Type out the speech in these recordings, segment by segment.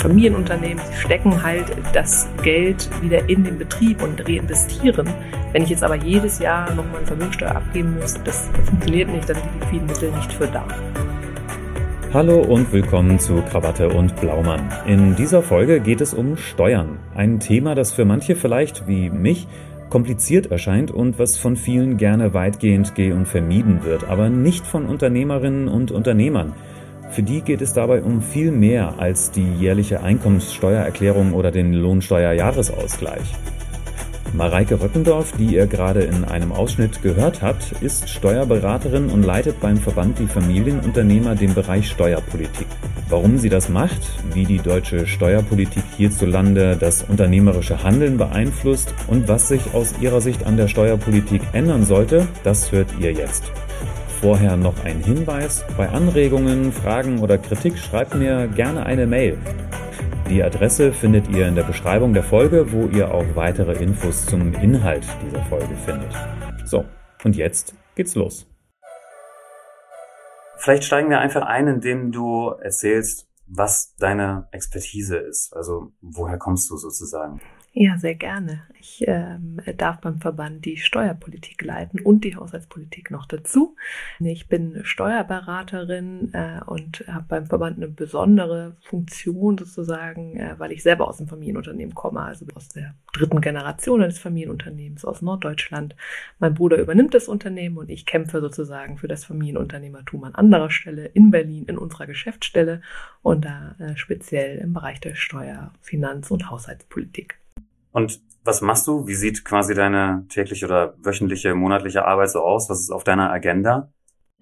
Familienunternehmen, sie stecken halt das Geld wieder in den Betrieb und reinvestieren. Wenn ich jetzt aber jedes Jahr nochmal eine Vermögensteuer abgeben muss, das funktioniert nicht, dann sind die liquiden Mittel nicht für da. Hallo und willkommen zu Krawatte und Blaumann. In dieser Folge geht es um Steuern. Ein Thema, das für manche vielleicht, wie mich, kompliziert erscheint und was von vielen gerne weitgehend geh- und vermieden wird, aber nicht von Unternehmerinnen und Unternehmern. Für die geht es dabei um viel mehr als die jährliche Einkommenssteuererklärung oder den Lohnsteuerjahresausgleich. Mareike Röckendorf, die ihr gerade in einem Ausschnitt gehört habt, ist Steuerberaterin und leitet beim Verband die Familienunternehmer den Bereich Steuerpolitik. Warum sie das macht, wie die deutsche Steuerpolitik hierzulande das unternehmerische Handeln beeinflusst und was sich aus ihrer Sicht an der Steuerpolitik ändern sollte, das hört ihr jetzt. Vorher noch ein Hinweis. Bei Anregungen, Fragen oder Kritik schreibt mir gerne eine Mail. Die Adresse findet ihr in der Beschreibung der Folge, wo ihr auch weitere Infos zum Inhalt dieser Folge findet. So, und jetzt geht's los. Vielleicht steigen wir einfach ein, indem du erzählst, was deine Expertise ist. Also woher kommst du sozusagen? Ja, sehr gerne. Ich ähm, darf beim Verband die Steuerpolitik leiten und die Haushaltspolitik noch dazu. Ich bin Steuerberaterin äh, und habe beim Verband eine besondere Funktion sozusagen, äh, weil ich selber aus dem Familienunternehmen komme, also aus der dritten Generation eines Familienunternehmens aus Norddeutschland. Mein Bruder übernimmt das Unternehmen und ich kämpfe sozusagen für das Familienunternehmertum an anderer Stelle in Berlin in unserer Geschäftsstelle und da äh, speziell im Bereich der Steuer-, Finanz- und Haushaltspolitik. Und was machst du? Wie sieht quasi deine tägliche oder wöchentliche, monatliche Arbeit so aus? Was ist auf deiner Agenda?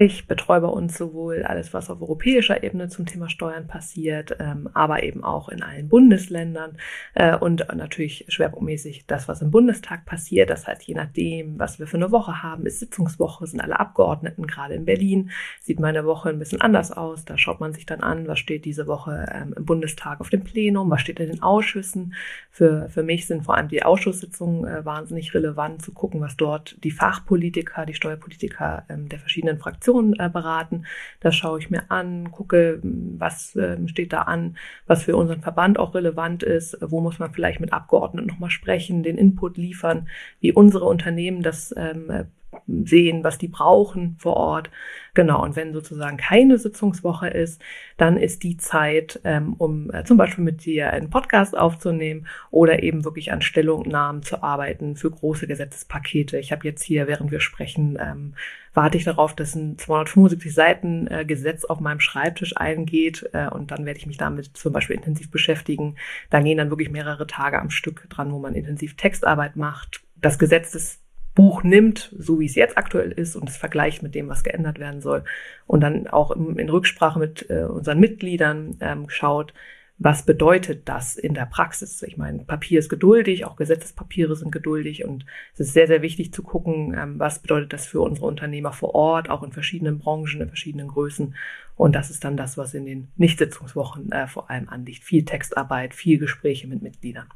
Ich betreue bei uns sowohl alles, was auf europäischer Ebene zum Thema Steuern passiert, ähm, aber eben auch in allen Bundesländern äh, und natürlich schwerpunktmäßig das, was im Bundestag passiert. Das heißt, je nachdem, was wir für eine Woche haben, ist Sitzungswoche, sind alle Abgeordneten gerade in Berlin, sieht meine Woche ein bisschen anders aus. Da schaut man sich dann an, was steht diese Woche ähm, im Bundestag auf dem Plenum, was steht in den Ausschüssen. Für, für mich sind vor allem die Ausschusssitzungen äh, wahnsinnig relevant, zu gucken, was dort die Fachpolitiker, die Steuerpolitiker ähm, der verschiedenen Fraktionen Informationen äh, beraten. Das schaue ich mir an, gucke, was äh, steht da an, was für unseren Verband auch relevant ist, wo muss man vielleicht mit Abgeordneten nochmal sprechen, den Input liefern, wie unsere Unternehmen das ähm, sehen, was die brauchen vor Ort. Genau, und wenn sozusagen keine Sitzungswoche ist, dann ist die Zeit, ähm, um äh, zum Beispiel mit dir einen Podcast aufzunehmen oder eben wirklich an Stellungnahmen zu arbeiten für große Gesetzespakete. Ich habe jetzt hier, während wir sprechen, ähm, warte ich darauf, dass ein 275 Seiten äh, Gesetz auf meinem Schreibtisch eingeht äh, und dann werde ich mich damit zum Beispiel intensiv beschäftigen. Da gehen dann wirklich mehrere Tage am Stück dran, wo man intensiv Textarbeit macht. Das Gesetz ist Buch nimmt, so wie es jetzt aktuell ist, und es vergleicht mit dem, was geändert werden soll. Und dann auch in Rücksprache mit äh, unseren Mitgliedern ähm, schaut, was bedeutet das in der Praxis? Ich meine, Papier ist geduldig, auch Gesetzespapiere sind geduldig und es ist sehr, sehr wichtig zu gucken, ähm, was bedeutet das für unsere Unternehmer vor Ort, auch in verschiedenen Branchen, in verschiedenen Größen. Und das ist dann das, was in den Nichtsitzungswochen äh, vor allem anliegt. Viel Textarbeit, viel Gespräche mit Mitgliedern.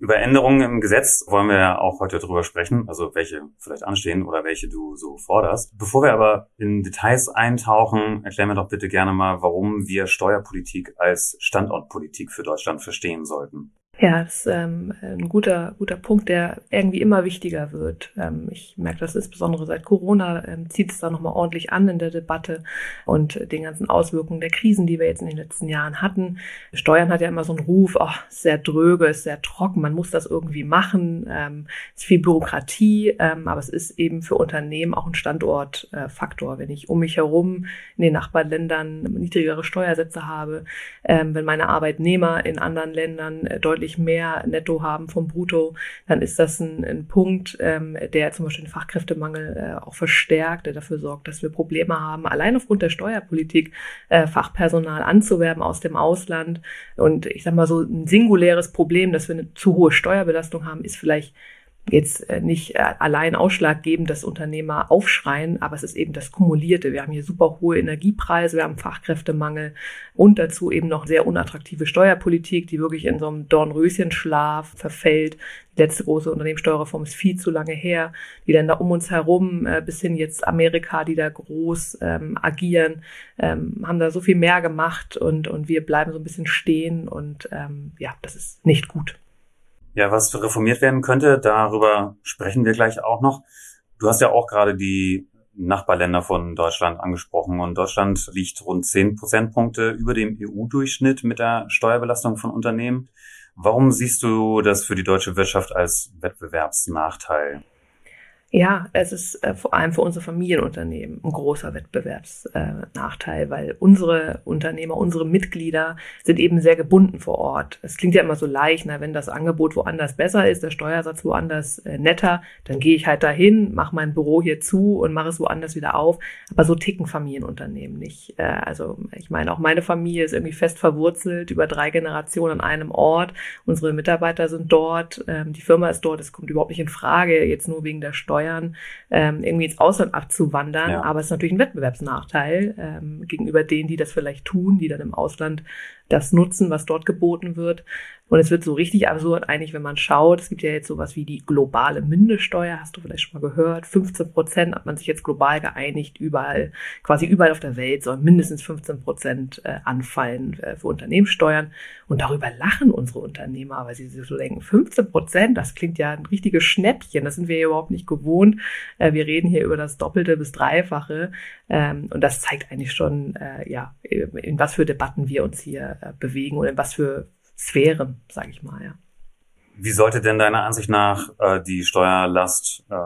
Über Änderungen im Gesetz wollen wir ja auch heute drüber sprechen, also welche vielleicht anstehen oder welche du so forderst. Bevor wir aber in Details eintauchen, erklär mir doch bitte gerne mal, warum wir Steuerpolitik als Standortpolitik für Deutschland verstehen sollten. Ja, das ist ähm, ein guter, guter Punkt, der irgendwie immer wichtiger wird. Ähm, ich merke das insbesondere seit Corona, ähm, zieht es da nochmal ordentlich an in der Debatte und den ganzen Auswirkungen der Krisen, die wir jetzt in den letzten Jahren hatten. Steuern hat ja immer so einen Ruf, oh, ist sehr dröge, ist sehr trocken, man muss das irgendwie machen, ähm, ist viel Bürokratie, ähm, aber es ist eben für Unternehmen auch ein Standortfaktor. Äh, wenn ich um mich herum in den Nachbarländern niedrigere Steuersätze habe, ähm, wenn meine Arbeitnehmer in anderen Ländern äh, deutlich deutlich mehr netto haben vom Brutto, dann ist das ein, ein Punkt, ähm, der zum Beispiel den Fachkräftemangel äh, auch verstärkt, der dafür sorgt, dass wir Probleme haben, allein aufgrund der Steuerpolitik äh, Fachpersonal anzuwerben aus dem Ausland. Und ich sage mal so, ein singuläres Problem, dass wir eine zu hohe Steuerbelastung haben, ist vielleicht jetzt äh, nicht äh, allein ausschlaggebend, dass Unternehmer aufschreien, aber es ist eben das Kumulierte. Wir haben hier super hohe Energiepreise, wir haben Fachkräftemangel und dazu eben noch sehr unattraktive Steuerpolitik, die wirklich in so einem Dornröschenschlaf verfällt. Die letzte große Unternehmenssteuerreform ist viel zu lange her. Die Länder um uns herum, äh, bis hin jetzt Amerika, die da groß ähm, agieren, ähm, haben da so viel mehr gemacht und, und wir bleiben so ein bisschen stehen und ähm, ja, das ist nicht gut. Ja, was reformiert werden könnte, darüber sprechen wir gleich auch noch. Du hast ja auch gerade die Nachbarländer von Deutschland angesprochen und Deutschland liegt rund zehn Prozentpunkte über dem EU-Durchschnitt mit der Steuerbelastung von Unternehmen. Warum siehst du das für die deutsche Wirtschaft als Wettbewerbsnachteil? Ja, es ist äh, vor allem für unsere Familienunternehmen ein großer Wettbewerbsnachteil, äh, weil unsere Unternehmer, unsere Mitglieder sind eben sehr gebunden vor Ort. Es klingt ja immer so leicht, na, wenn das Angebot woanders besser ist, der Steuersatz woanders äh, netter, dann gehe ich halt dahin, mache mein Büro hier zu und mache es woanders wieder auf. Aber so ticken Familienunternehmen nicht. Äh, also ich meine, auch meine Familie ist irgendwie fest verwurzelt über drei Generationen an einem Ort. Unsere Mitarbeiter sind dort, ähm, die Firma ist dort. Es kommt überhaupt nicht in Frage, jetzt nur wegen der Steuer Steuern ähm, irgendwie ins Ausland abzuwandern. Ja. Aber es ist natürlich ein Wettbewerbsnachteil ähm, gegenüber denen, die das vielleicht tun, die dann im Ausland das nutzen, was dort geboten wird. Und es wird so richtig absurd eigentlich, wenn man schaut. Es gibt ja jetzt sowas wie die globale Mindeststeuer, hast du vielleicht schon mal gehört. 15 Prozent hat man sich jetzt global geeinigt, überall, quasi überall auf der Welt sollen mindestens 15 Prozent äh, anfallen äh, für Unternehmenssteuern. Und darüber lachen unsere Unternehmer, weil sie sich so denken, 15 Prozent, das klingt ja ein richtiges Schnäppchen, das sind wir ja überhaupt nicht gewohnt. Äh, wir reden hier über das Doppelte bis Dreifache. Ähm, und das zeigt eigentlich schon, ja, in was für Debatten wir uns hier bewegen und in was für Sphären, sage ich mal, ja. Wie sollte denn deiner Ansicht nach äh, die Steuerlast äh,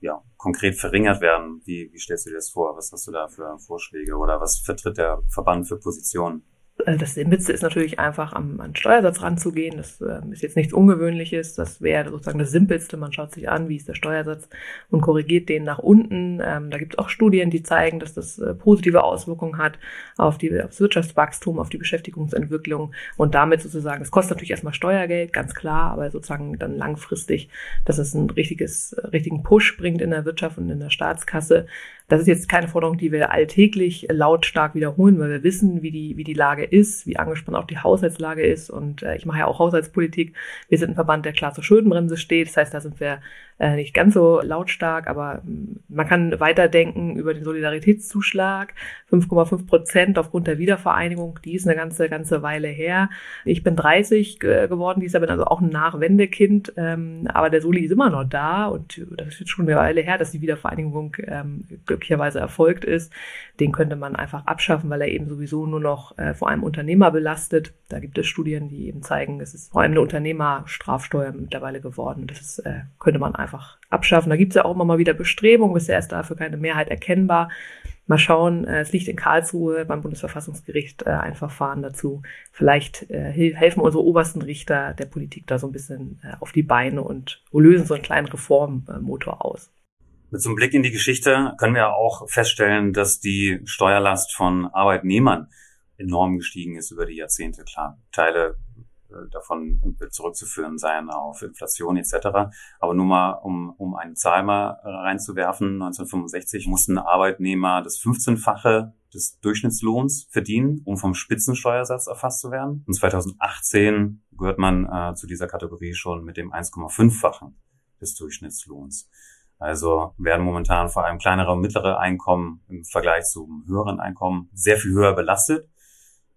ja, konkret verringert werden? Wie, wie stellst du dir das vor? Was hast du da für Vorschläge oder was vertritt der Verband für Positionen? Äh, das Simpelste ist natürlich einfach am, an Steuersatz ranzugehen. Das äh, ist jetzt nichts Ungewöhnliches. Das wäre sozusagen das Simpelste. Man schaut sich an, wie ist der Steuersatz und korrigiert den nach unten. Ähm, da gibt es auch Studien, die zeigen, dass das äh, positive Auswirkungen hat auf, die, auf das Wirtschaftswachstum, auf die Beschäftigungsentwicklung und damit sozusagen, es kostet natürlich erstmal Steuergeld, ganz klar, aber sozusagen dann langfristig, dass es einen richtiges, richtigen Push bringt in der Wirtschaft und in der Staatskasse. Das ist jetzt keine Forderung, die wir alltäglich lautstark wiederholen, weil wir wissen, wie die, wie die Lage ist, wie angespannt auch die Haushaltslage ist. Und äh, ich mache ja auch Haushaltspolitik. Wir sind ein Verband, der klar zur Schuldenbremse steht. Das heißt, da sind wir äh, nicht ganz so lautstark, aber mm, man kann weiterdenken über den Solidaritätszuschlag. 5,5 Prozent aufgrund der Wiedervereinigung, die ist eine ganze, ganze Weile her. Ich bin 30 geworden, dieser bin also auch ein Nachwendekind, ähm, aber der Soli ist immer noch da und das ist jetzt schon eine Weile her, dass die Wiedervereinigung ähm, glücklicherweise erfolgt ist. Den könnte man einfach abschaffen, weil er eben sowieso nur noch äh, vor allem Unternehmer belastet. Da gibt es Studien, die eben zeigen, es ist vor allem eine Unternehmerstrafsteuer mittlerweile geworden. Das ist, äh, könnte man einfach abschaffen. Da gibt es ja auch immer mal wieder Bestrebungen, bisher ist dafür keine Mehrheit erkennbar. Mal schauen, äh, es liegt in Karlsruhe beim Bundesverfassungsgericht äh, ein Verfahren dazu. Vielleicht äh, helfen unsere obersten Richter der Politik da so ein bisschen auf die Beine und lösen so einen kleinen Reformmotor aus. Mit so einem Blick in die Geschichte können wir auch feststellen, dass die Steuerlast von Arbeitnehmern enorm gestiegen ist über die Jahrzehnte. Klar, Teile äh, davon zurückzuführen sein auf Inflation etc. Aber nur mal, um, um eine Zahl mal reinzuwerfen, 1965 mussten Arbeitnehmer das 15-fache des Durchschnittslohns verdienen, um vom Spitzensteuersatz erfasst zu werden. Und 2018 gehört man äh, zu dieser Kategorie schon mit dem 1,5-fachen des Durchschnittslohns. Also werden momentan vor allem kleinere und mittlere Einkommen im Vergleich zum höheren Einkommen sehr viel höher belastet.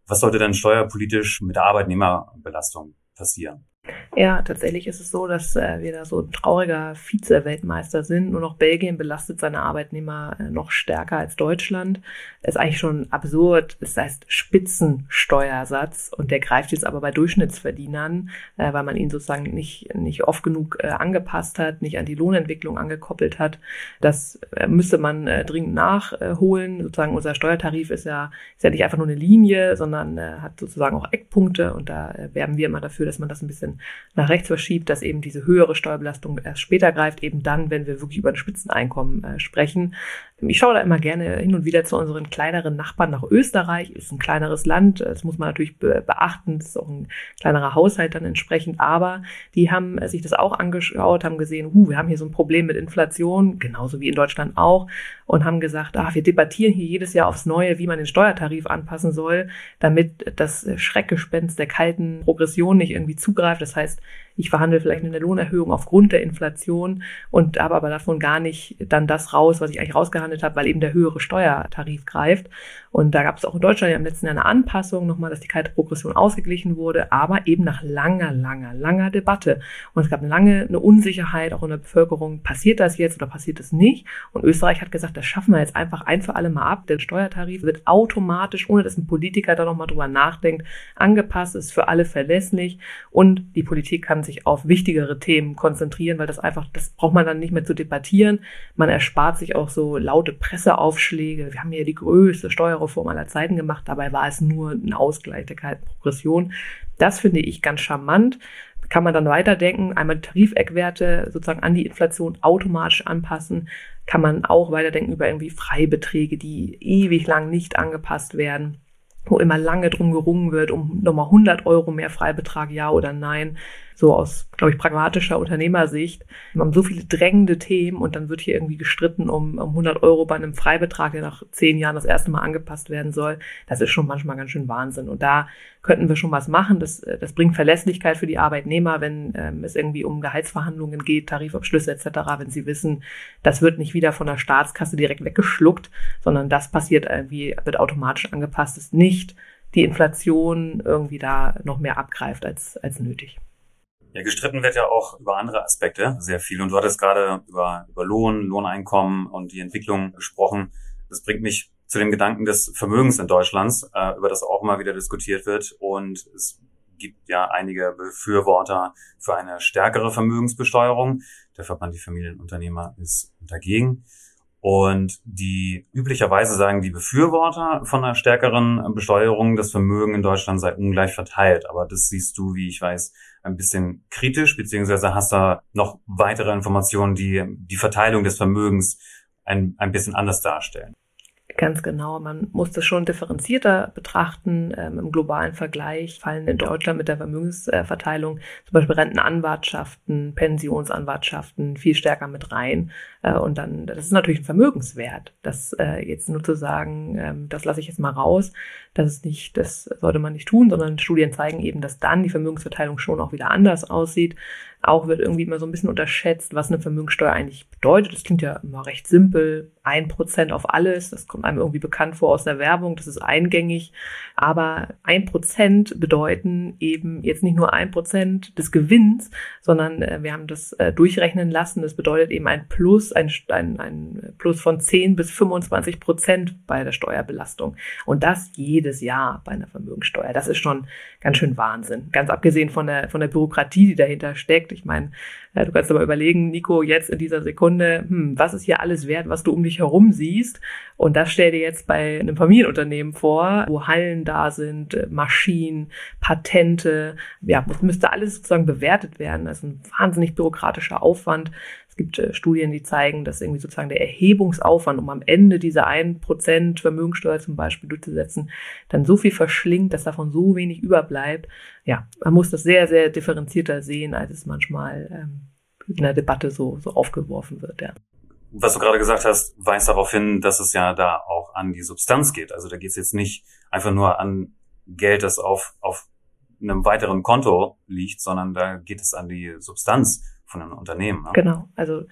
Was sollte denn steuerpolitisch mit der Arbeitnehmerbelastung passieren? Ja, tatsächlich ist es so, dass äh, wir da so ein trauriger Vize-Weltmeister sind. Nur noch Belgien belastet seine Arbeitnehmer äh, noch stärker als Deutschland. ist eigentlich schon absurd. Es heißt Spitzensteuersatz und der greift jetzt aber bei Durchschnittsverdienern, äh, weil man ihn sozusagen nicht, nicht oft genug äh, angepasst hat, nicht an die Lohnentwicklung angekoppelt hat. Das äh, müsste man äh, dringend nachholen. Sozusagen unser Steuertarif ist ja, ist ja nicht einfach nur eine Linie, sondern hat sozusagen auch Eckpunkte und da werben wir immer dafür, dass man das ein bisschen nach rechts verschiebt, dass eben diese höhere Steuerbelastung erst später greift, eben dann, wenn wir wirklich über ein Spitzeneinkommen äh, sprechen. Ich schaue da immer gerne hin und wieder zu unseren kleineren Nachbarn nach Österreich. Ist ein kleineres Land, das muss man natürlich be beachten. Das ist auch ein kleinerer Haushalt dann entsprechend. Aber die haben sich das auch angeschaut, haben gesehen, huh, wir haben hier so ein Problem mit Inflation, genauso wie in Deutschland auch, und haben gesagt, ah, wir debattieren hier jedes Jahr aufs Neue, wie man den Steuertarif anpassen soll, damit das Schreckgespenst der kalten Progression nicht irgendwie zugreift. Das heißt, ich verhandle vielleicht eine Lohnerhöhung aufgrund der Inflation und habe aber davon gar nicht dann das raus, was ich eigentlich rausgehandelt habe, weil eben der höhere Steuertarif greift. Und da gab es auch in Deutschland ja im letzten Jahr eine Anpassung, nochmal, dass die kalte Progression ausgeglichen wurde, aber eben nach langer, langer, langer Debatte. Und es gab lange eine Unsicherheit auch in der Bevölkerung, passiert das jetzt oder passiert das nicht? Und Österreich hat gesagt, das schaffen wir jetzt einfach ein für alle Mal ab. Der Steuertarif wird automatisch, ohne dass ein Politiker da nochmal drüber nachdenkt, angepasst, ist für alle verlässlich und die Politik kann sich auf wichtigere Themen konzentrieren, weil das einfach, das braucht man dann nicht mehr zu debattieren. Man erspart sich auch so laute Presseaufschläge. Wir haben hier die größte Steuerreform aller Zeiten gemacht. Dabei war es nur ein Ausgleich der kalten Progression. Das finde ich ganz charmant kann man dann weiterdenken, einmal die Tarifeckwerte sozusagen an die Inflation automatisch anpassen, kann man auch weiterdenken über irgendwie Freibeträge, die ewig lang nicht angepasst werden wo immer lange drum gerungen wird, um nochmal 100 Euro mehr Freibetrag, ja oder nein so aus, glaube ich, pragmatischer Unternehmersicht. Wir haben so viele drängende Themen und dann wird hier irgendwie gestritten um, um 100 Euro bei einem Freibetrag, der nach zehn Jahren das erste Mal angepasst werden soll. Das ist schon manchmal ganz schön Wahnsinn. Und da könnten wir schon was machen. Das, das bringt Verlässlichkeit für die Arbeitnehmer, wenn ähm, es irgendwie um Gehaltsverhandlungen geht, Tarifabschlüsse etc., wenn sie wissen, das wird nicht wieder von der Staatskasse direkt weggeschluckt, sondern das passiert irgendwie, wird automatisch angepasst, ist nicht die Inflation irgendwie da noch mehr abgreift als, als nötig. Ja, gestritten wird ja auch über andere Aspekte sehr viel. Und du hattest gerade über, über Lohn, Lohneinkommen und die Entwicklung gesprochen. Das bringt mich zu dem Gedanken des Vermögens in Deutschlands, äh, über das auch immer wieder diskutiert wird. Und es gibt ja einige Befürworter für eine stärkere Vermögensbesteuerung. Der Verband Die Familienunternehmer ist dagegen. Und die üblicherweise sagen die Befürworter von einer stärkeren Besteuerung, das Vermögen in Deutschland sei ungleich verteilt. Aber das siehst du, wie ich weiß, ein bisschen kritisch, beziehungsweise hast da noch weitere Informationen, die die Verteilung des Vermögens ein, ein bisschen anders darstellen. Ganz genau. Man muss das schon differenzierter betrachten. Ähm, Im globalen Vergleich fallen in Deutschland mit der Vermögensverteilung zum Beispiel Rentenanwartschaften, Pensionsanwartschaften viel stärker mit rein. Äh, und dann, das ist natürlich ein Vermögenswert. Das äh, jetzt nur zu sagen, ähm, das lasse ich jetzt mal raus, das ist nicht, das sollte man nicht tun, sondern Studien zeigen eben, dass dann die Vermögensverteilung schon auch wieder anders aussieht. Auch wird irgendwie immer so ein bisschen unterschätzt, was eine Vermögenssteuer eigentlich bedeutet. Das klingt ja immer recht simpel. Ein Prozent auf alles. Das kommt einem irgendwie bekannt vor aus der Werbung. Das ist eingängig. Aber ein Prozent bedeuten eben jetzt nicht nur ein Prozent des Gewinns, sondern äh, wir haben das äh, durchrechnen lassen. Das bedeutet eben ein Plus, ein, ein, ein Plus von 10 bis 25 Prozent bei der Steuerbelastung. Und das jedes Jahr bei einer Vermögenssteuer. Das ist schon ganz schön Wahnsinn. Ganz abgesehen von der, von der Bürokratie, die dahinter steckt ich meine, du kannst aber überlegen, Nico, jetzt in dieser Sekunde, hm, was ist hier alles wert, was du um dich herum siehst? Und das stell dir jetzt bei einem Familienunternehmen vor, wo Hallen da sind, äh, Maschinen, Patente, ja, müsste alles sozusagen bewertet werden. Das ist ein wahnsinnig bürokratischer Aufwand. Es gibt äh, Studien, die zeigen, dass irgendwie sozusagen der Erhebungsaufwand, um am Ende diese 1% Vermögensteuer zum Beispiel durchzusetzen, dann so viel verschlingt, dass davon so wenig überbleibt. Ja, man muss das sehr, sehr differenzierter sehen, als es manchmal ähm, in der Debatte so, so aufgeworfen wird. Ja. Was du gerade gesagt hast, weist darauf hin, dass es ja da auch an die Substanz geht. Also da geht es jetzt nicht einfach nur an Geld, das auf, auf einem weiteren Konto liegt, sondern da geht es an die Substanz von einem Unternehmen. Ne? Genau, also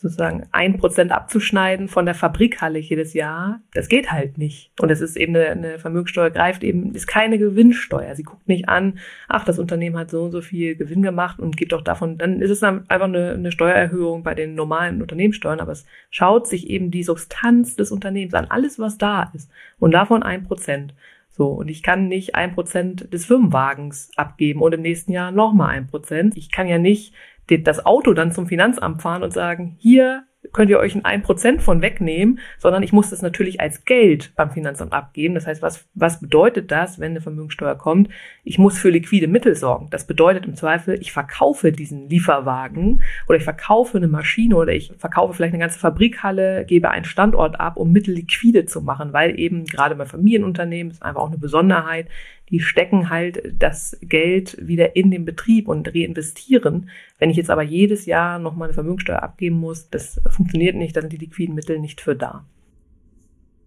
sozusagen ein Prozent abzuschneiden von der Fabrikhalle jedes Jahr, das geht halt nicht. Und es ist eben eine, eine Vermögenssteuer greift eben, ist keine Gewinnsteuer. Sie guckt nicht an, ach, das Unternehmen hat so und so viel Gewinn gemacht und gibt doch davon, dann ist es einfach eine, eine Steuererhöhung bei den normalen Unternehmenssteuern, aber es schaut sich eben die Substanz des Unternehmens an, alles was da ist. Und davon ein Prozent. So, und ich kann nicht ein Prozent des Firmenwagens abgeben und im nächsten Jahr nochmal ein Prozent. Ich kann ja nicht das Auto dann zum Finanzamt fahren und sagen, hier könnt ihr euch ein 1% von wegnehmen, sondern ich muss das natürlich als Geld beim Finanzamt abgeben. Das heißt, was, was bedeutet das, wenn eine Vermögensteuer kommt? Ich muss für liquide Mittel sorgen. Das bedeutet im Zweifel, ich verkaufe diesen Lieferwagen oder ich verkaufe eine Maschine oder ich verkaufe vielleicht eine ganze Fabrikhalle, gebe einen Standort ab, um Mittel liquide zu machen, weil eben gerade bei Familienunternehmen ist einfach auch eine Besonderheit, die stecken halt das Geld wieder in den Betrieb und reinvestieren. Wenn ich jetzt aber jedes Jahr nochmal eine Vermögensteuer abgeben muss, das funktioniert nicht, da sind die liquiden Mittel nicht für da.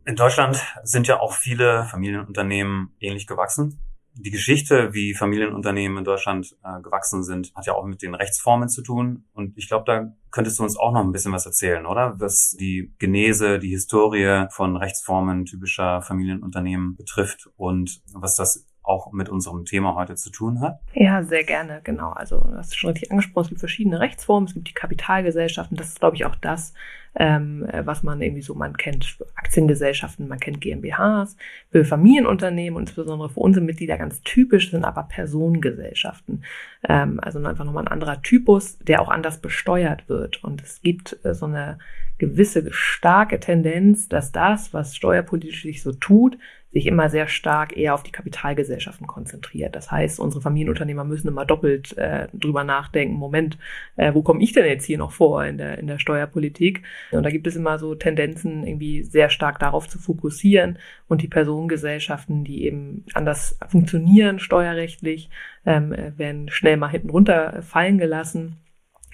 In Deutschland sind ja auch viele Familienunternehmen ähnlich gewachsen. Die Geschichte, wie Familienunternehmen in Deutschland äh, gewachsen sind, hat ja auch mit den Rechtsformen zu tun. Und ich glaube, da könntest du uns auch noch ein bisschen was erzählen, oder? Was die Genese, die Historie von Rechtsformen typischer Familienunternehmen betrifft und was das auch mit unserem Thema heute zu tun hat? Ja, sehr gerne, genau. Also du hast schon richtig angesprochen, es gibt verschiedene Rechtsformen, es gibt die Kapitalgesellschaften, das ist, glaube ich, auch das, ähm, was man irgendwie so, man kennt Aktiengesellschaften, man kennt GmbHs, für Familienunternehmen und insbesondere für unsere Mitglieder ganz typisch sind aber Personengesellschaften. Ähm, also einfach nochmal ein anderer Typus, der auch anders besteuert wird. Und es gibt äh, so eine gewisse starke Tendenz, dass das, was steuerpolitisch sich so tut, sich immer sehr stark eher auf die Kapitalgesellschaften konzentriert. Das heißt, unsere Familienunternehmer müssen immer doppelt äh, drüber nachdenken, Moment, äh, wo komme ich denn jetzt hier noch vor in der, in der Steuerpolitik? Und da gibt es immer so Tendenzen, irgendwie sehr stark darauf zu fokussieren und die Personengesellschaften, die eben anders funktionieren steuerrechtlich, ähm, werden schnell mal hinten runter fallen gelassen.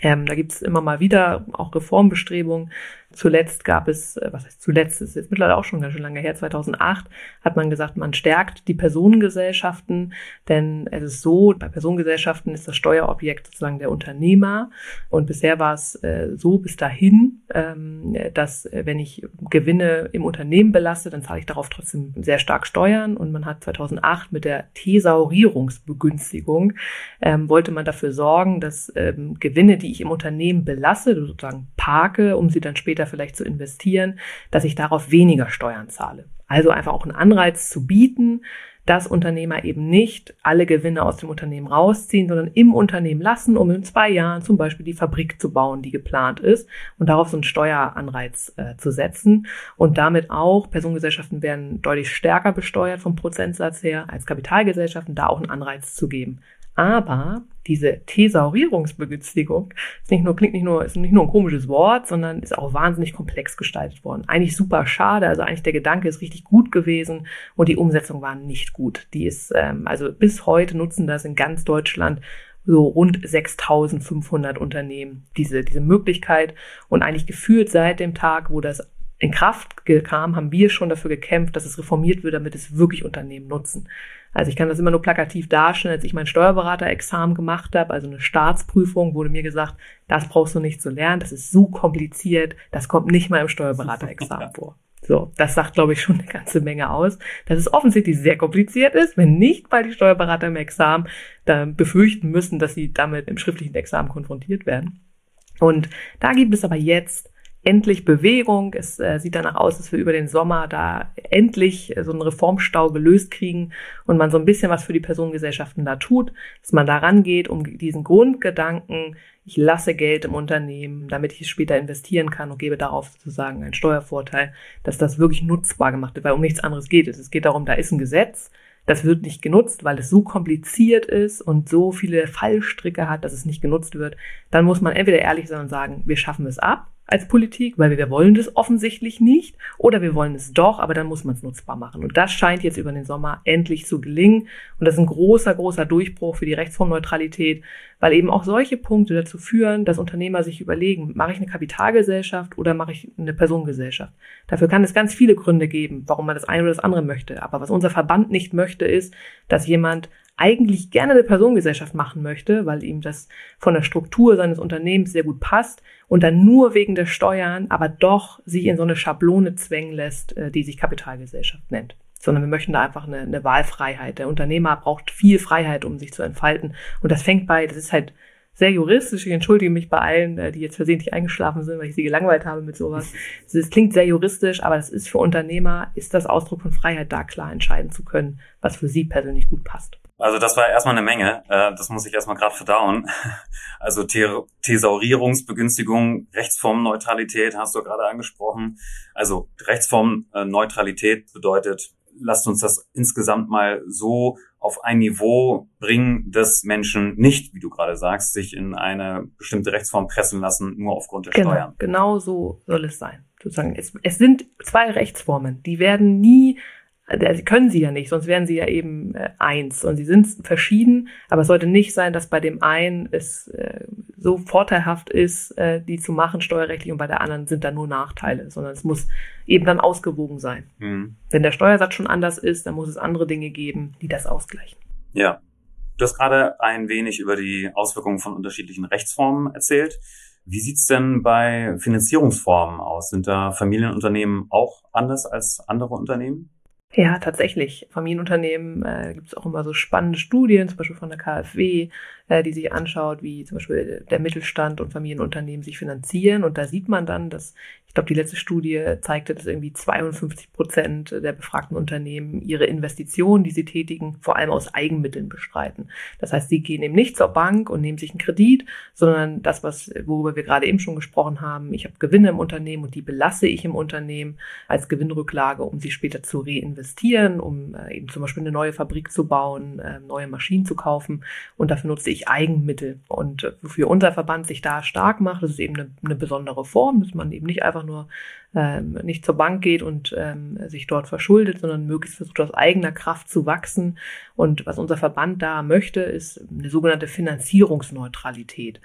Ähm, da gibt es immer mal wieder auch Reformbestrebungen, Zuletzt gab es, äh, was heißt zuletzt, ist jetzt mittlerweile auch schon ganz schön lange her, 2008 hat man gesagt, man stärkt die Personengesellschaften, denn es ist so, bei Personengesellschaften ist das Steuerobjekt sozusagen der Unternehmer. Und bisher war es äh, so bis dahin, ähm, dass äh, wenn ich Gewinne im Unternehmen belasse, dann zahle ich darauf trotzdem sehr stark Steuern. Und man hat 2008 mit der Thesaurierungsbegünstigung ähm, wollte man dafür sorgen, dass ähm, Gewinne, die ich im Unternehmen belasse, sozusagen parke, um sie dann später vielleicht zu investieren, dass ich darauf weniger Steuern zahle. Also einfach auch einen Anreiz zu bieten, dass Unternehmer eben nicht alle Gewinne aus dem Unternehmen rausziehen, sondern im Unternehmen lassen, um in zwei Jahren zum Beispiel die Fabrik zu bauen, die geplant ist und darauf so einen Steueranreiz äh, zu setzen und damit auch Personengesellschaften werden deutlich stärker besteuert vom Prozentsatz her als Kapitalgesellschaften, da auch einen Anreiz zu geben. Aber diese Thesaurierungsbegünstigung ist nicht nur, klingt nicht nur, ist nicht nur ein komisches Wort, sondern ist auch wahnsinnig komplex gestaltet worden. Eigentlich super schade. Also eigentlich der Gedanke ist richtig gut gewesen und die Umsetzung war nicht gut. Die ist, ähm, also bis heute nutzen das in ganz Deutschland so rund 6500 Unternehmen diese, diese Möglichkeit und eigentlich gefühlt seit dem Tag, wo das in Kraft kam, haben wir schon dafür gekämpft, dass es reformiert wird, damit es wirklich Unternehmen nutzen. Also ich kann das immer nur plakativ darstellen. Als ich mein Steuerberaterexamen gemacht habe, also eine Staatsprüfung, wurde mir gesagt, das brauchst du nicht zu lernen, das ist so kompliziert, das kommt nicht mal im Steuerberaterexamen vor. So, das sagt, glaube ich, schon eine ganze Menge aus, dass es offensichtlich sehr kompliziert ist, wenn nicht mal die Steuerberater im Examen dann befürchten müssen, dass sie damit im schriftlichen Examen konfrontiert werden. Und da gibt es aber jetzt endlich Bewegung. Es äh, sieht danach aus, dass wir über den Sommer da endlich äh, so einen Reformstau gelöst kriegen und man so ein bisschen was für die Personengesellschaften da tut, dass man da rangeht, um diesen Grundgedanken, ich lasse Geld im Unternehmen, damit ich es später investieren kann und gebe darauf sozusagen einen Steuervorteil, dass das wirklich nutzbar gemacht wird, weil um nichts anderes geht es. Es geht darum, da ist ein Gesetz, das wird nicht genutzt, weil es so kompliziert ist und so viele Fallstricke hat, dass es nicht genutzt wird. Dann muss man entweder ehrlich sein und sagen, wir schaffen es ab als Politik, weil wir wollen das offensichtlich nicht oder wir wollen es doch, aber dann muss man es nutzbar machen. Und das scheint jetzt über den Sommer endlich zu gelingen. Und das ist ein großer, großer Durchbruch für die Rechtsformneutralität, weil eben auch solche Punkte dazu führen, dass Unternehmer sich überlegen, mache ich eine Kapitalgesellschaft oder mache ich eine Personengesellschaft. Dafür kann es ganz viele Gründe geben, warum man das eine oder das andere möchte. Aber was unser Verband nicht möchte, ist, dass jemand eigentlich gerne eine Personengesellschaft machen möchte, weil ihm das von der Struktur seines Unternehmens sehr gut passt und dann nur wegen der Steuern, aber doch sich in so eine Schablone zwängen lässt, äh, die sich Kapitalgesellschaft nennt. Sondern wir möchten da einfach eine, eine Wahlfreiheit. Der Unternehmer braucht viel Freiheit, um sich zu entfalten. Und das fängt bei, das ist halt sehr juristisch. Ich entschuldige mich bei allen, äh, die jetzt versehentlich eingeschlafen sind, weil ich sie gelangweilt habe mit sowas. Es klingt sehr juristisch, aber das ist für Unternehmer, ist das Ausdruck von Freiheit, da klar entscheiden zu können, was für sie persönlich gut passt. Also das war erstmal eine Menge. Äh, das muss ich erstmal gerade verdauen. Also Thesaurierungsbegünstigung, Rechtsformneutralität hast du gerade angesprochen. Also Rechtsformneutralität bedeutet, lasst uns das insgesamt mal so auf ein Niveau bringen, dass Menschen nicht, wie du gerade sagst, sich in eine bestimmte Rechtsform pressen lassen, nur aufgrund der genau, Steuern. Genau so soll es sein. Sozusagen. Es, es sind zwei Rechtsformen, die werden nie Sie können sie ja nicht, sonst wären sie ja eben äh, eins. Und sie sind verschieden, aber es sollte nicht sein, dass bei dem einen es äh, so vorteilhaft ist, äh, die zu machen steuerrechtlich und bei der anderen sind da nur Nachteile, sondern es muss eben dann ausgewogen sein. Mhm. Wenn der Steuersatz schon anders ist, dann muss es andere Dinge geben, die das ausgleichen. Ja. Du hast gerade ein wenig über die Auswirkungen von unterschiedlichen Rechtsformen erzählt. Wie sieht's denn bei Finanzierungsformen aus? Sind da Familienunternehmen auch anders als andere Unternehmen? Ja, tatsächlich. Familienunternehmen äh, gibt es auch immer so spannende Studien, zum Beispiel von der KfW, äh, die sich anschaut, wie zum Beispiel der Mittelstand und Familienunternehmen sich finanzieren. Und da sieht man dann, dass ich glaube, die letzte Studie zeigte, dass irgendwie 52 Prozent der befragten Unternehmen ihre Investitionen, die sie tätigen, vor allem aus Eigenmitteln bestreiten. Das heißt, sie gehen eben nicht zur Bank und nehmen sich einen Kredit, sondern das, was, worüber wir gerade eben schon gesprochen haben, ich habe Gewinne im Unternehmen und die belasse ich im Unternehmen als Gewinnrücklage, um sie später zu reinvestieren, um äh, eben zum Beispiel eine neue Fabrik zu bauen, äh, neue Maschinen zu kaufen. Und dafür nutze ich Eigenmittel. Und äh, wofür unser Verband sich da stark macht, das ist eben eine, eine besondere Form, dass man eben nicht einfach nur ähm, nicht zur Bank geht und ähm, sich dort verschuldet, sondern möglichst versucht aus eigener Kraft zu wachsen. Und was unser Verband da möchte, ist eine sogenannte Finanzierungsneutralität.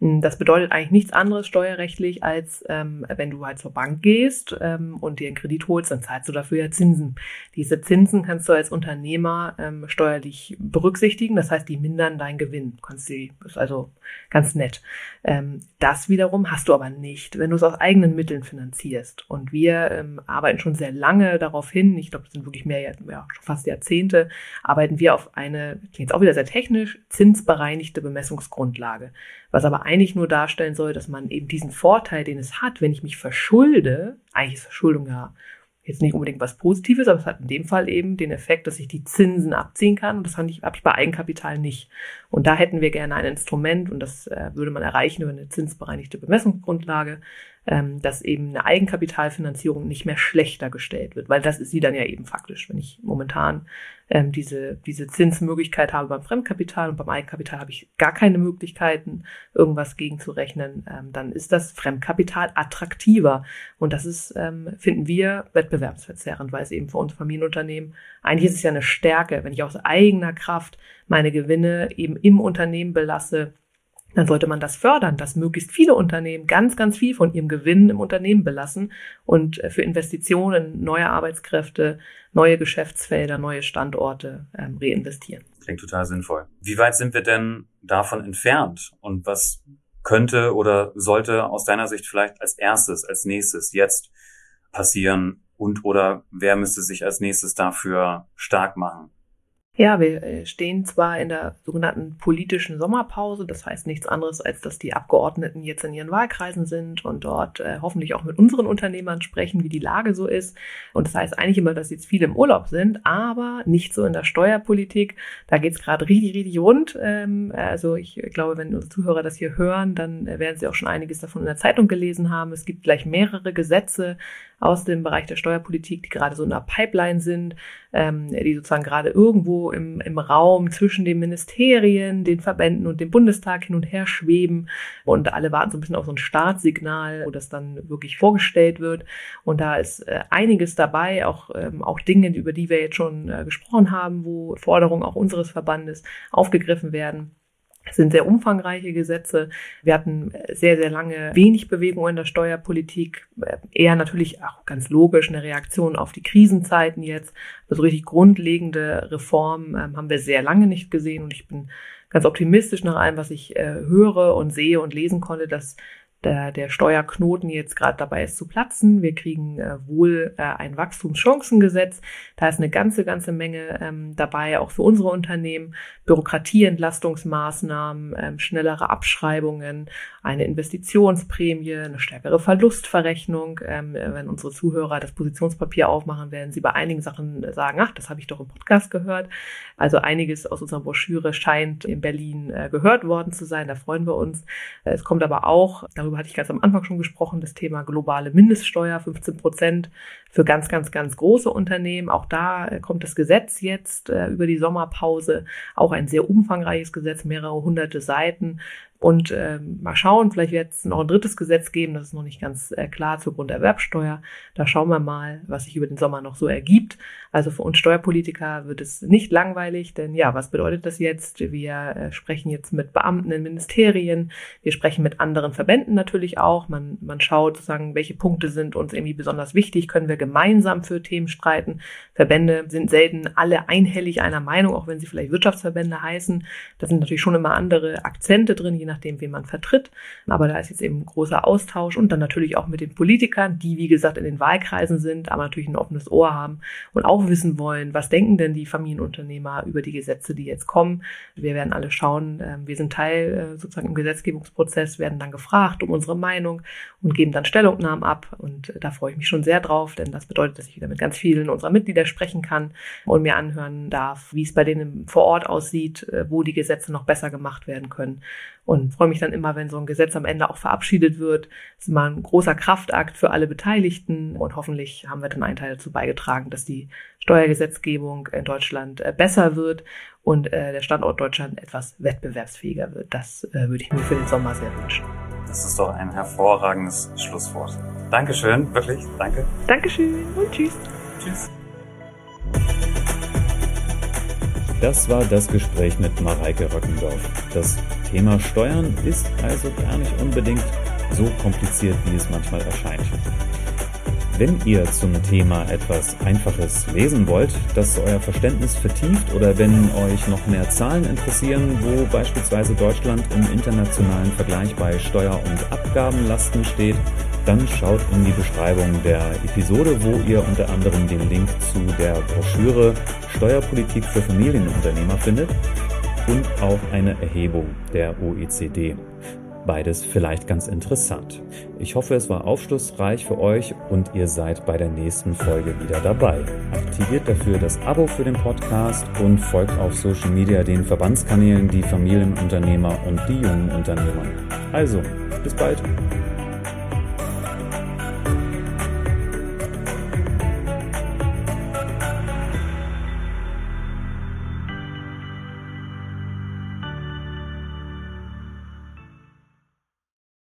Hm, das bedeutet eigentlich nichts anderes steuerrechtlich, als ähm, wenn du halt zur Bank gehst ähm, und dir einen Kredit holst, dann zahlst du dafür ja Zinsen. Diese Zinsen kannst du als Unternehmer ähm, steuerlich berücksichtigen, das heißt, die mindern deinen Gewinn. Kannst sie, ist also ganz nett. Ähm, das wiederum hast du aber nicht, wenn du es aus eigenen Mitteln finanzierst. Und wir ähm, arbeiten schon sehr lange darauf hin, ich glaube, es sind wirklich mehr, ja, schon fast Jahrzehnte, arbeiten wir auf eine, klingt jetzt auch wieder sehr technisch, zinsbereinigte Bemessungsgrundlage. Was aber eigentlich nur darstellen soll, dass man eben diesen Vorteil, den es hat, wenn ich mich verschulde, eigentlich ist Verschuldung ja jetzt nicht unbedingt was Positives, aber es hat in dem Fall eben den Effekt, dass ich die Zinsen abziehen kann. Und das habe ich, hab ich bei Eigenkapital nicht. Und da hätten wir gerne ein Instrument, und das äh, würde man erreichen über eine zinsbereinigte Bemessungsgrundlage, ähm, dass eben eine Eigenkapitalfinanzierung nicht mehr schlechter gestellt wird, weil das ist sie dann ja eben faktisch. Wenn ich momentan ähm, diese, diese Zinsmöglichkeit habe beim Fremdkapital und beim Eigenkapital habe ich gar keine Möglichkeiten, irgendwas gegenzurechnen, ähm, dann ist das Fremdkapital attraktiver. Und das ist, ähm, finden wir, wettbewerbsverzerrend, weil es eben für uns Familienunternehmen, eigentlich ist es ja eine Stärke, wenn ich aus eigener Kraft meine Gewinne eben im Unternehmen belasse, dann sollte man das fördern, dass möglichst viele Unternehmen ganz, ganz viel von ihrem Gewinn im Unternehmen belassen und äh, für Investitionen, neue Arbeitskräfte, neue Geschäftsfelder, neue Standorte ähm, reinvestieren. Klingt total sinnvoll. Wie weit sind wir denn davon entfernt und was könnte oder sollte aus deiner Sicht vielleicht als erstes, als nächstes jetzt passieren und oder wer müsste sich als nächstes dafür stark machen? Ja, wir äh, stehen zwar in der sogenannten politischen Sommerpause, das heißt nichts anderes, als dass die Abgeordneten jetzt in ihren Wahlkreisen sind und dort äh, hoffentlich auch mit unseren Unternehmern sprechen, wie die Lage so ist. Und das heißt eigentlich immer, dass jetzt viele im Urlaub sind, aber nicht so in der Steuerpolitik. Da geht's gerade richtig, richtig rund. Ähm, also ich glaube, wenn unsere Zuhörer das hier hören, dann äh, werden sie auch schon einiges davon in der Zeitung gelesen haben. Es gibt gleich mehrere Gesetze, aus dem Bereich der Steuerpolitik, die gerade so in der Pipeline sind, ähm, die sozusagen gerade irgendwo im, im Raum zwischen den Ministerien, den Verbänden und dem Bundestag hin und her schweben. Und alle warten so ein bisschen auf so ein Startsignal, wo das dann wirklich vorgestellt wird. Und da ist äh, einiges dabei, auch, ähm, auch Dinge, über die wir jetzt schon äh, gesprochen haben, wo Forderungen auch unseres Verbandes aufgegriffen werden. Es sind sehr umfangreiche Gesetze. Wir hatten sehr, sehr lange wenig Bewegung in der Steuerpolitik. Eher natürlich auch ganz logisch eine Reaktion auf die Krisenzeiten jetzt. Also richtig grundlegende Reformen ähm, haben wir sehr lange nicht gesehen und ich bin ganz optimistisch nach allem, was ich äh, höre und sehe und lesen konnte, dass der, der Steuerknoten jetzt gerade dabei ist zu platzen. Wir kriegen äh, wohl äh, ein Wachstumschancengesetz. Da ist eine ganze, ganze Menge ähm, dabei, auch für unsere Unternehmen. Bürokratieentlastungsmaßnahmen, ähm, schnellere Abschreibungen, eine Investitionsprämie, eine stärkere Verlustverrechnung. Ähm, wenn unsere Zuhörer das Positionspapier aufmachen, werden sie bei einigen Sachen sagen, ach, das habe ich doch im Podcast gehört. Also einiges aus unserer Broschüre scheint in Berlin äh, gehört worden zu sein. Da freuen wir uns. Äh, es kommt aber auch, darüber hatte ich ganz am Anfang schon gesprochen, das Thema globale Mindeststeuer, 15 Prozent für ganz, ganz, ganz große Unternehmen. Auch da äh, kommt das Gesetz jetzt über die Sommerpause, auch ein sehr umfangreiches Gesetz, mehrere hunderte Seiten. Und äh, mal schauen, vielleicht wird es noch ein drittes Gesetz geben, das ist noch nicht ganz äh, klar zur Grunderwerbsteuer. Da schauen wir mal, was sich über den Sommer noch so ergibt. Also für uns Steuerpolitiker wird es nicht langweilig, denn ja, was bedeutet das jetzt? Wir äh, sprechen jetzt mit Beamten in Ministerien, wir sprechen mit anderen Verbänden natürlich auch. Man, man schaut sozusagen, welche Punkte sind uns irgendwie besonders wichtig, können wir gemeinsam für Themen streiten. Verbände sind selten alle einhellig einer Meinung, auch wenn sie vielleicht Wirtschaftsverbände heißen. Da sind natürlich schon immer andere Akzente drin, je nachdem, wen man vertritt. Aber da ist jetzt eben großer Austausch und dann natürlich auch mit den Politikern, die, wie gesagt, in den Wahlkreisen sind, aber natürlich ein offenes Ohr haben und auch wissen wollen, was denken denn die Familienunternehmer über die Gesetze, die jetzt kommen. Wir werden alle schauen, ähm, wir sind Teil äh, sozusagen im Gesetzgebungsprozess, werden dann gefragt um unsere Meinung und geben dann Stellungnahmen ab. Und äh, da freue ich mich schon sehr drauf, denn das bedeutet, dass ich wieder mit ganz vielen unserer Mitglieder sprechen kann und mir anhören darf, wie es bei denen vor Ort aussieht, äh, wo die Gesetze noch besser gemacht werden können und freue mich dann immer, wenn so ein Gesetz am Ende auch verabschiedet wird. Das ist immer ein großer Kraftakt für alle Beteiligten und hoffentlich haben wir dann einen Teil dazu beigetragen, dass die Steuergesetzgebung in Deutschland äh, besser wird und äh, der Standort Deutschland etwas wettbewerbsfähiger wird. Das äh, würde ich mir für den Sommer sehr wünschen. Das ist doch ein hervorragendes Schlusswort. Dankeschön, wirklich, danke. Dankeschön und tschüss. Tschüss. Das war das Gespräch mit Mareike Röckendorf. Das Thema Steuern ist also gar nicht unbedingt so kompliziert, wie es manchmal erscheint. Wenn ihr zum Thema etwas Einfaches lesen wollt, das euer Verständnis vertieft oder wenn euch noch mehr Zahlen interessieren, wo beispielsweise Deutschland im internationalen Vergleich bei Steuer- und Abgabenlasten steht, dann schaut in die Beschreibung der Episode, wo ihr unter anderem den Link zu der Broschüre Steuerpolitik für Familienunternehmer findet und auch eine Erhebung der OECD. Beides vielleicht ganz interessant. Ich hoffe, es war aufschlussreich für euch und ihr seid bei der nächsten Folge wieder dabei. Aktiviert dafür das Abo für den Podcast und folgt auf Social Media den Verbandskanälen, die Familienunternehmer und die jungen Unternehmer. Also, bis bald.